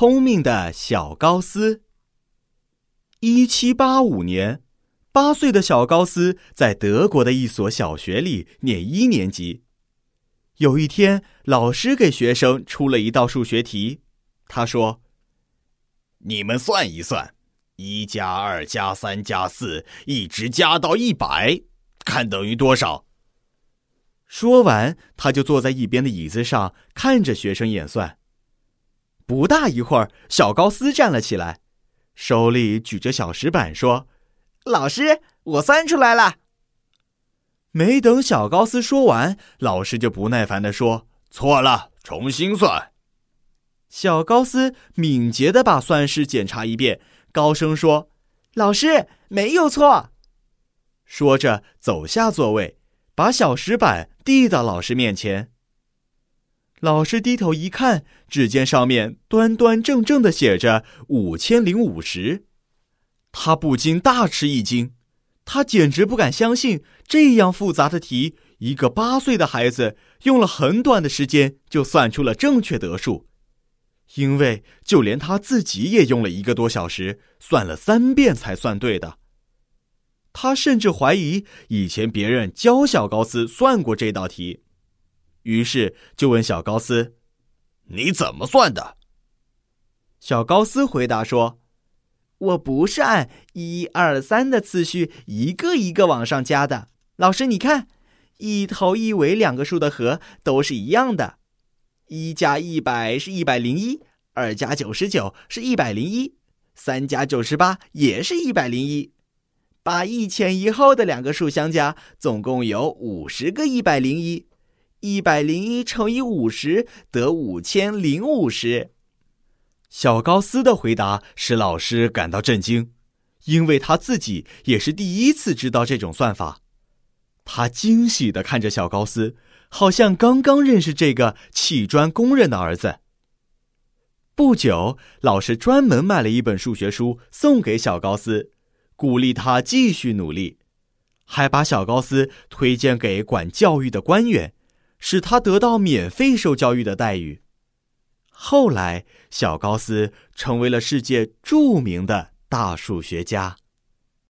聪明的小高斯。一七八五年，八岁的小高斯在德国的一所小学里念一年级。有一天，老师给学生出了一道数学题，他说：“你们算一算，一加二加三加四，一直加到一百，看等于多少？”说完，他就坐在一边的椅子上，看着学生演算。不大一会儿，小高斯站了起来，手里举着小石板说：“老师，我算出来了。”没等小高斯说完，老师就不耐烦地说：“错了，重新算。”小高斯敏捷的把算式检查一遍，高声说：“老师，没有错。”说着走下座位。把小石板递到老师面前。老师低头一看，只见上面端端正正的写着五千零五十，他不禁大吃一惊。他简直不敢相信，这样复杂的题，一个八岁的孩子用了很短的时间就算出了正确得数，因为就连他自己也用了一个多小时，算了三遍才算对的。他甚至怀疑以前别人教小高斯算过这道题，于是就问小高斯：“你怎么算的？”小高斯回答说：“我不是按一二三的次序一个一个往上加的。老师，你看，一头一尾两个数的和都是一样的，一加一百是一百零一，二加九十九是一百零一，三加九十八也是一百零一。”把一前一后的两个数相加，总共有五十个一百零一。一百零一乘以五十得五千零五十。小高斯的回答使老师感到震惊，因为他自己也是第一次知道这种算法。他惊喜地看着小高斯，好像刚刚认识这个砌砖工人的儿子。不久，老师专门买了一本数学书送给小高斯。鼓励他继续努力，还把小高斯推荐给管教育的官员，使他得到免费受教育的待遇。后来，小高斯成为了世界著名的大数学家。